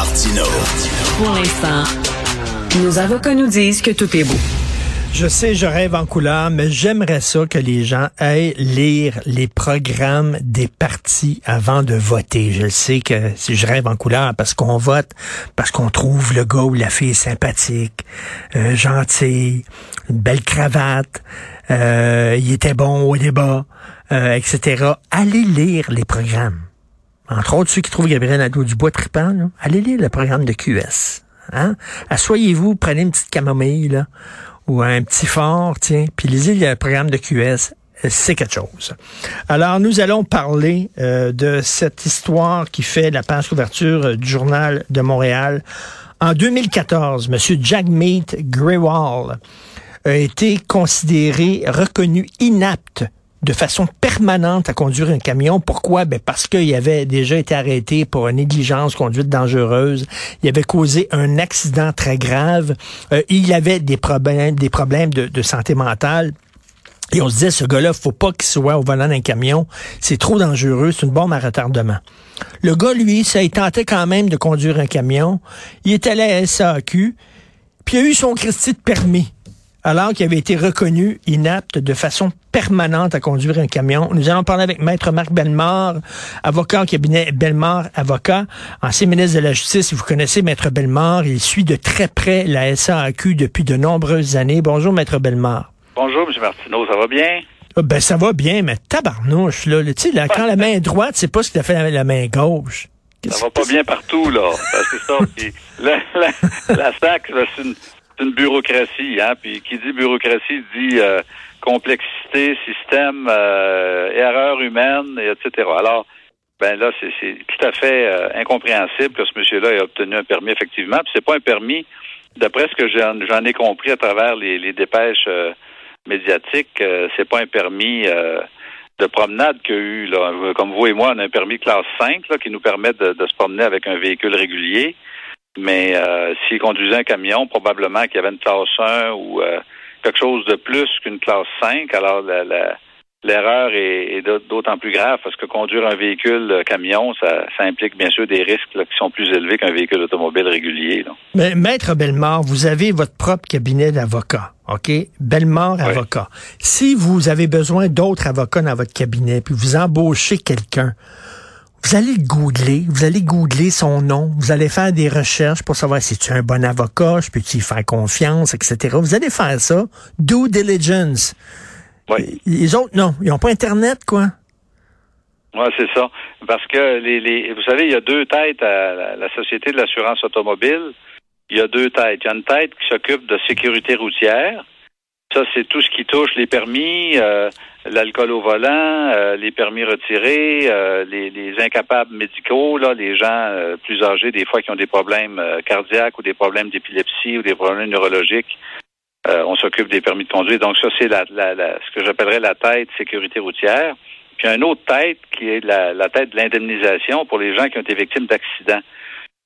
Martino. Pour l'instant, nos avocats nous disent que tout est beau. Je sais, je rêve en couleur, mais j'aimerais ça que les gens aillent lire les programmes des partis avant de voter. Je le sais que si je rêve en couleur, parce qu'on vote, parce qu'on trouve le gars ou la fille sympathique, euh, gentil, une belle cravate, euh, il était bon au débat, euh, etc. Allez lire les programmes. Entre autres, ceux qui trouvent Gabriel Nadeau-Dubois trippant, là, allez lire le programme de QS. Hein? Assoyez-vous, prenez une petite camomille, là, ou un petit fort, tiens, puis lisez le programme de QS. C'est quelque chose. Alors, nous allons parler euh, de cette histoire qui fait la page couverture euh, du Journal de Montréal. En 2014, M. Jagmeet Grewal a été considéré, reconnu inapte de façon permanente à conduire un camion. Pourquoi? Ben parce qu'il avait déjà été arrêté pour une négligence, conduite dangereuse. Il avait causé un accident très grave. Euh, il avait des problèmes, des problèmes de, santé mentale. Et on se disait, ce gars-là, faut pas qu'il soit au volant d'un camion. C'est trop dangereux. C'est une bombe à retardement. Le gars, lui, ça, il tentait quand même de conduire un camion. Il est allé à SAQ. Puis il a eu son Christie de permis alors qu'il avait été reconnu inapte de façon permanente à conduire un camion. Nous allons parler avec Maître Marc Bellemare, avocat au cabinet Bellemare, avocat, ancien ministre de la Justice. Vous connaissez Maître Bellemare, il suit de très près la SAQ depuis de nombreuses années. Bonjour, Maître Bellemare. Bonjour, M. Martineau, ça va bien? Ah, ben, ça va bien, mais tabarnouche, là. Tu sais, là, quand la main droite, c'est pas ce que t'as fait avec la main gauche. Ça va pas bien partout, là. Ben, c'est ça. la, la, la SAC, c'est une, une bureaucratie, hein. Puis qui dit bureaucratie dit euh, complexité, système, euh, erreur humaine, etc. Alors, ben là, c'est tout à fait euh, incompréhensible que ce monsieur-là ait obtenu un permis, effectivement. Puis c'est pas un permis, d'après ce que j'en ai compris à travers les, les dépêches médiatiques, c'est pas un permis de promenade qu'il y a eu. Là. Comme vous et moi, on a un permis classe 5 là, qui nous permet de, de se promener avec un véhicule régulier. Mais euh, s'il conduisait un camion, probablement qu'il y avait une classe 1 ou euh, quelque chose de plus qu'une classe 5. Alors l'erreur est, d'autant plus grave parce que conduire un véhicule camion, ça, implique bien sûr des risques qui sont plus élevés qu'un véhicule automobile régulier. Mais Maître Bellemare, vous avez votre propre cabinet d'avocat. OK? Bellemare avocat. Si vous avez besoin d'autres avocats dans votre cabinet, puis vous embauchez quelqu'un, vous allez googler, vous allez googler son nom, vous allez faire des recherches pour savoir si tu es un bon avocat, je peux-tu y faire confiance, etc. Vous allez faire ça. Due diligence. Oui. Les autres, non. Ils n'ont pas Internet, quoi. Oui, c'est ça. Parce que, les, les, vous savez, il y a deux têtes à la, Société de l'assurance automobile. Il y a deux têtes. Il y a une tête qui s'occupe de sécurité routière. Ça, c'est tout ce qui touche les permis, euh, l'alcool au volant, euh, les permis retirés, euh, les, incapables médicaux, là, les gens euh, plus âgés, des fois qui ont des problèmes cardiaques ou des problèmes d'épilepsie ou des problèmes neurologiques. on s'occupe des permis de conduire. Donc ça, c'est la, ce que j'appellerais la tête sécurité routière. Puis une autre tête qui est la, tête de l'indemnisation pour les gens qui ont été victimes d'accidents.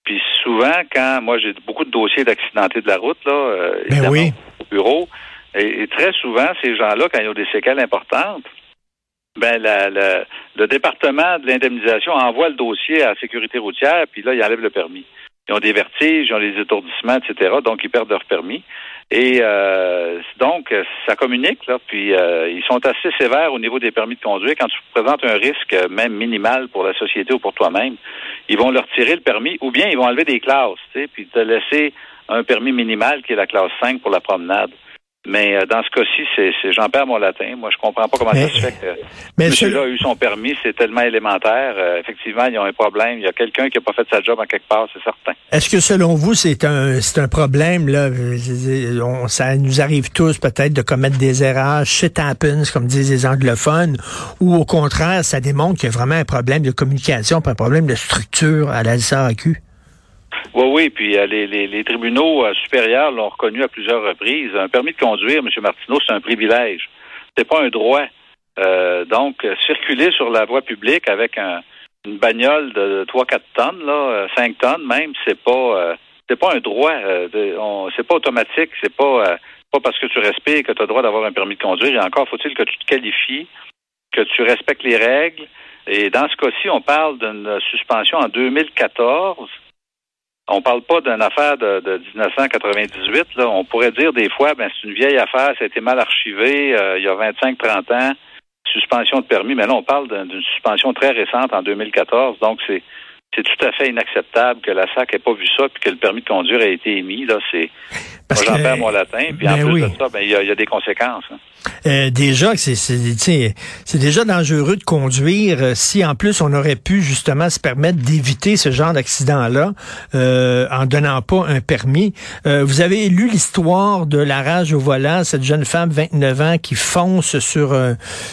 Puis souvent, quand moi j'ai beaucoup de dossiers d'accidentés de la route, là, ben oui. au bureau, et, très souvent, ces gens-là, quand ils ont des séquelles importantes, ben le département de l'indemnisation envoie le dossier à la sécurité routière, puis là, ils enlèvent le permis. Ils ont des vertiges, ils ont des étourdissements, etc., donc ils perdent leur permis. Et euh, donc, ça communique, là, puis euh, ils sont assez sévères au niveau des permis de conduire. Quand tu présentes un risque, même minimal pour la société ou pour toi-même, ils vont leur tirer le permis, ou bien ils vont enlever des classes, tu sais, puis te laisser un permis minimal qui est la classe 5 pour la promenade. Mais euh, dans ce cas-ci, c'est, j'en perds mon latin. Moi, je comprends pas comment ça se fait que mais monsieur-là a eu son permis. C'est tellement élémentaire. Euh, effectivement, ils ont un problème. Il y a quelqu'un qui a pas fait sa job en quelque part, c'est certain. Est-ce que selon vous, c'est un c'est un problème là? Ça nous arrive tous peut-être de commettre des erreurs. Shit happens, comme disent les anglophones, ou au contraire, ça démontre qu'il y a vraiment un problème de communication, un problème de structure à la SAQ. Oui, oui, puis euh, les, les, les, tribunaux euh, supérieurs l'ont reconnu à plusieurs reprises. Un permis de conduire, M. Martineau, c'est un privilège. C'est pas un droit. Euh, donc, circuler sur la voie publique avec un, une bagnole de 3-4 tonnes, là, 5 tonnes même, c'est pas c'est pas un droit. c'est pas automatique. C'est pas pas parce que tu respires que tu as le droit d'avoir un permis de conduire. Et encore faut-il que tu te qualifies, que tu respectes les règles. Et dans ce cas-ci, on parle d'une suspension en 2014 On parle pas d'une affaire de, de 1998. Là. On pourrait dire des fois, ben c'est une vieille affaire, ça a été mal archivé euh, il y a 25-30 ans, suspension de permis. Mais là, on parle d'une suspension très récente en 2014. Donc, c'est c'est tout à fait inacceptable que la SAC n'ait pas vu ça puis que le permis de conduire ait été émis. Là, c'est moi j'en perds mon latin, puis en ben plus de ça, ben, il y, a, des conséquences. Hein. Euh, déjà c'est c'est déjà dangereux de conduire euh, si en plus on aurait pu justement se permettre d'éviter ce genre d'accident là euh, en donnant pas un permis. Euh, vous avez lu l'histoire de la rage au volant, cette jeune femme 29 ans qui fonce sur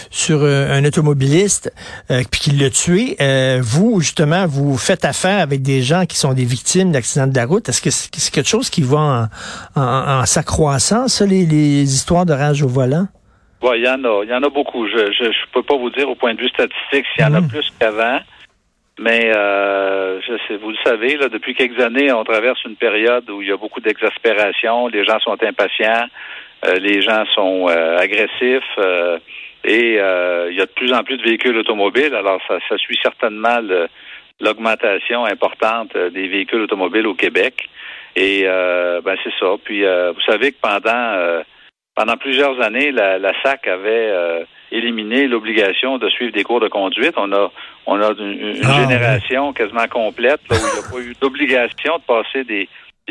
sur un automobiliste puis qui l'a tué. vous justement vous faites affaire avec des gens qui sont des victimes d'accidents de la route? Est-ce que c'est quelque chose qui va en, en, en s'accroissant ça les, les histoires de rage au volant? il y en a. Il y en a beaucoup. Je ne je, peux pas vous dire au point de vue statistique s'il y en a mhm. plus qu'avant. Mais euh, je sais, vous le savez, là, depuis quelques années, on traverse une période où il y a beaucoup d'exaspération, les gens sont impatients, euh, les gens sont euh, agressifs et il y a de plus en plus de véhicules automobiles. Alors, ça, ça suit certainement l'augmentation importante des véhicules automobiles au Québec. Et ben c'est ça. Puis vous savez que pendant pendant plusieurs années, la, SAC avait euh, éliminé l'obligation de suivre des cours de conduite. On a, on a une, ah, génération quasiment complète où il n'y a pas eu d'obligation de passer des,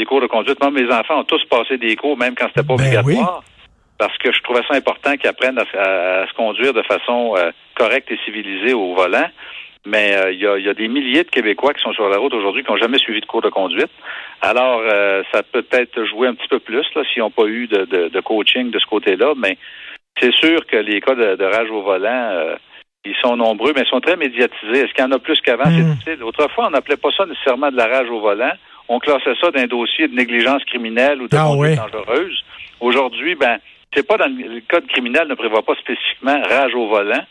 cours de conduite. Moi, mes enfants ont tous passé des cours, même quand c'était pas ben obligatoire. Parce que je trouvais ça important qu'ils apprennent à, se conduire de façon euh, correcte et civilisée au volant. Mais euh, il y, a, des milliers de Québécois qui sont sur la route aujourd'hui qui n'ont jamais suivi de cours de conduite. Alors, euh, ça peut être jouer un petit peu plus là, s'ils n'ont pas eu de, coaching de ce côté-là. Mais c'est sûr que les cas de, rage au volant, euh, ils sont nombreux, mais ils sont très médiatisés. Est-ce qu'il y en a plus qu'avant? C'est hmm. difficile. Autrefois, on n'appelait pas ça nécessairement de la rage au volant. On classait ça d'un dossier de négligence criminelle ou de ah conduite dangereuse. Aujourd'hui, ben, c'est pas dans le, code criminel ne prévoit pas spécifiquement rage au volant.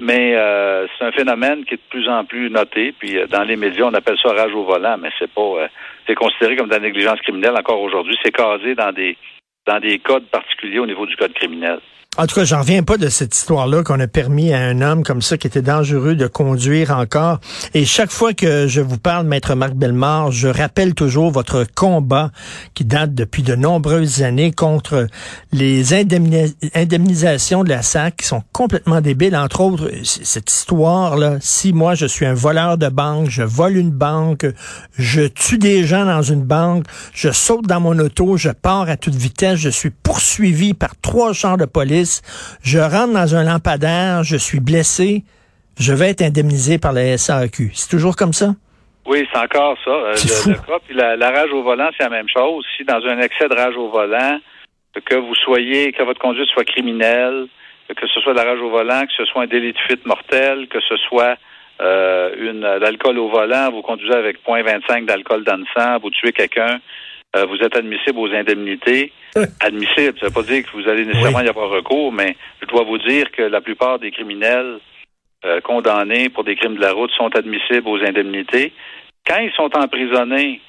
Mais euh, c'est un phénomène qui est de plus en plus noté. Puis euh, dans les médias, on appelle ça rage au volant, mais c'est pas euh, c'est considéré comme de la négligence criminelle encore aujourd'hui. C'est casé dans des dans des codes particuliers au niveau du code criminel. En tout cas, j'en reviens pas de cette histoire-là qu'on a permis à un homme comme ça qui était dangereux de conduire encore. Et chaque fois que je vous parle, maître Marc Bellemare, je rappelle toujours votre combat qui date depuis de nombreuses années contre les indemnisations de la SAC qui sont complètement débiles. Entre autres, cette histoire-là, si moi je suis un voleur de banque, je vole une banque, je tue des gens dans une banque, je saute dans mon auto, je pars à toute vitesse, je suis poursuivi par trois chars de police, je rentre dans un lampadaire, je suis blessé, je vais être indemnisé par la SAQ. C'est toujours comme ça? Oui, c'est encore ça. Euh, le, la, rage au volant, c'est la même chose. Si dans un excès de rage au volant, que vous soyez, que votre conduite soit criminelle, que ce soit de la rage au volant, que ce soit un délit de fuite mortel, que ce soit euh, une l'alcool au volant, vous conduisez avec 0.25 d'alcool dans le sang, vous tuez quelqu'un, euh, vous êtes admissible aux indemnités. admissible, ça ne veut pas dire que vous allez nécessairement y avoir recours, mais je dois vous dire que la plupart des criminels euh, condamnés pour des crimes de la route sont admissibles aux indemnités. Quand ils sont emprisonnés,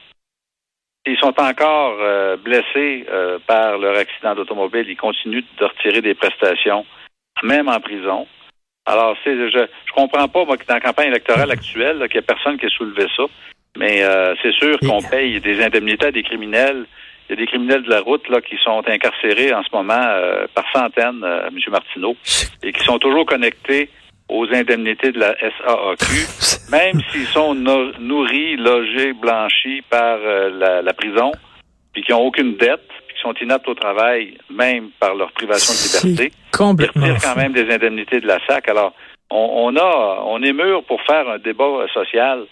ils sont encore euh, blessés par leur accident d'automobile, ils continuent de retirer des prestations, même en prison. Alors, je ne comprends pas, moi, que dans la campagne électorale actuelle, qu'il n'y a personne qui ait soulevé ça. Mais euh, c'est sûr qu'on paye des indemnités à des criminels. Il y a des criminels de la route là qui sont incarcérés en ce moment euh, par centaines, euh, M. Martineau, et qui sont toujours connectés aux indemnités de la SAAQ, même s'ils sont nourris, logés, blanchis par la, prison, puis qui n'ont aucune dette, puis qui sont inaptes au travail, même par leur privation de liberté. Complètement. Ils quand même des indemnités de la SAC. Alors, on, on a, on est mûr pour faire un débat social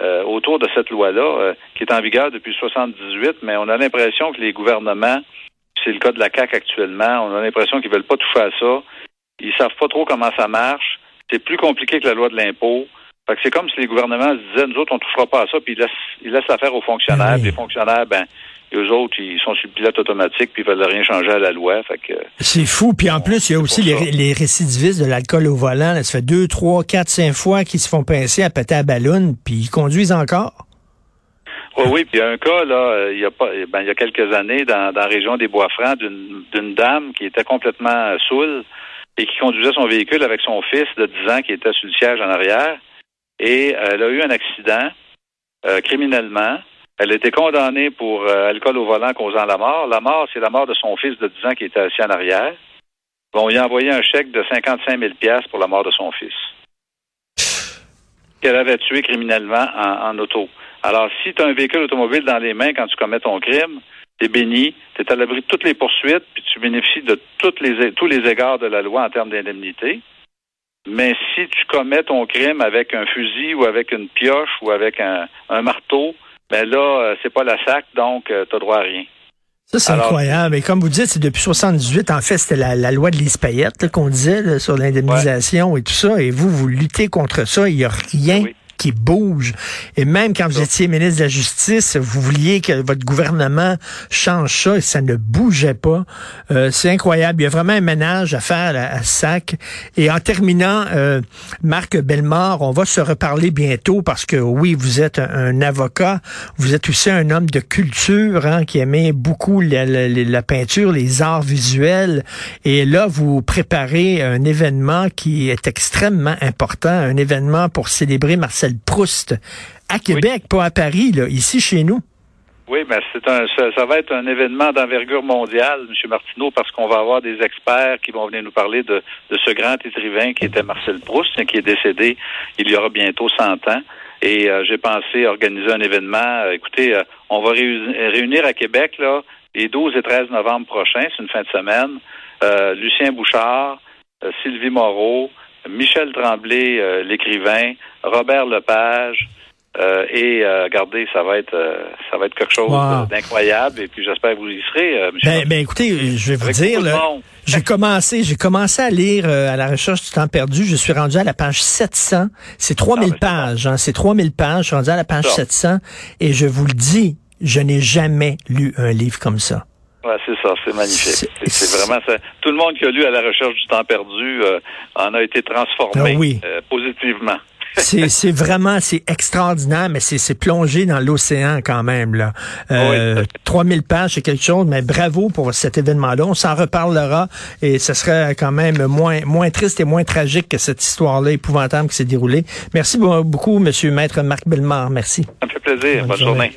euh, autour de cette loi-là, euh, qui est en vigueur depuis 78, mais on a l'impression que les gouvernements, c'est le cas de la CAC actuellement, on a l'impression qu'ils veulent pas toucher à ça. Ils savent pas trop comment ça marche. C'est plus compliqué que la loi de l'impôt. Fait que c'est comme si les gouvernements se disaient, nous autres, on touchera pas à ça, puis ils laissent, ils laissent l'affaire aux fonctionnaires. Les fonctionnaires, ben, eux autres, ils sont sur le pilote automatique puis ils veulent rien changer à la loi. Fait que, c'est fou. Puis en plus, il y a aussi les, récidivistes de l'alcool au volant. ça fait deux, trois, quatre, cinq fois qu'ils se font pincer à péter à ballon, puis ils conduisent encore. Oui, oui, puis il y a un cas, là, euh, il y a pas ben, il y a quelques années, dans, dans la région des Bois-Francs, d'une dame qui était complètement saoule et qui conduisait son véhicule avec son fils de 10 ans qui était sur le siège en arrière. Et euh, elle a eu un accident euh, criminellement. Elle a été condamnée pour euh, alcool au volant causant la mort. La mort, c'est la mort de son fils de 10 ans qui était assis en arrière. Bon, il a envoyé un chèque de 55 000 pour la mort de son fils. Qu'elle avait tué criminellement en, auto. Alors, si tu as un véhicule automobile dans les mains quand tu commets ton crime, tu es béni, tu es à l'abri de toutes les poursuites, puis tu bénéficies de toutes les, tous les égards de la loi en termes d'indemnité. Mais si tu commets ton crime avec un fusil ou avec une pioche ou avec un, marteau, ben là, euh, c'est pas la SAC, donc euh, tu droit à rien. Ça, c'est incroyable. Et comme vous dites, c'est depuis 78. En fait, c'était la, loi de Lise Payette qu'on disait sur l'indemnisation et tout ça. Et vous, vous luttez contre ça. Il n'y a rien qui bouge. Et même quand vous étiez ministre de la Justice, vous vouliez que votre gouvernement change ça et ça ne bougeait pas. Euh, c'est incroyable. Il y a vraiment un ménage à faire à, SAC. Et en terminant, euh, Marc Bellemare, on va se reparler bientôt parce que oui, vous êtes un, avocat. Vous êtes aussi un homme de culture hein, qui aimait beaucoup la, la, peinture, les arts visuels. Et là, vous préparez un événement qui est extrêmement important, un événement pour célébrer Marcel Proust à Québec, pas à Paris, là, ici chez nous. Oui, mais c'est un, ça, va être un événement d'envergure mondiale, M. Martineau, parce qu'on va avoir des experts qui vont venir nous parler de, ce grand écrivain qui était Marcel Proust, qui est décédé il y aura bientôt 100 ans. Et euh, j'ai pensé organiser un événement. Euh, écoutez, euh, on va réunir à Québec là les 12 et 13 novembre prochains, c'est une fin de semaine. Lucien Bouchard, Sylvie Moreau, Michel Tremblay, l'écrivain, Robert Lepage. Euh, et euh, regardez, ça va être euh, ça va être quelque chose d'incroyable et puis j'espère que vous y serez. Ben, ben, écoutez, je vais vous dire, j'ai commencé j'ai commencé à lire à la recherche du temps perdu. Je suis rendu à la page 700. C'est 3000 ah, pages. Hein, c'est 3000 pages. Je suis rendu à la page 700 et je vous le dis, je n'ai jamais lu un livre comme ça. Ouais, c'est ça, c'est magnifique. C'est vraiment ça. Tout le monde qui a lu à la recherche du temps perdu en a été transformé ah positivement c'est vraiment, c'est extraordinaire, mais c'est plongé dans l'océan quand même. là. Euh, 3000 pages, c'est quelque chose, mais bravo pour cet événement-là. On s'en reparlera et ce serait quand même moins, moins triste et moins tragique que cette histoire-là épouvantable qui s'est déroulée. Merci beaucoup, Monsieur Maître Marc Bellemare. Merci. Ça me fait plaisir. Bonne, journée.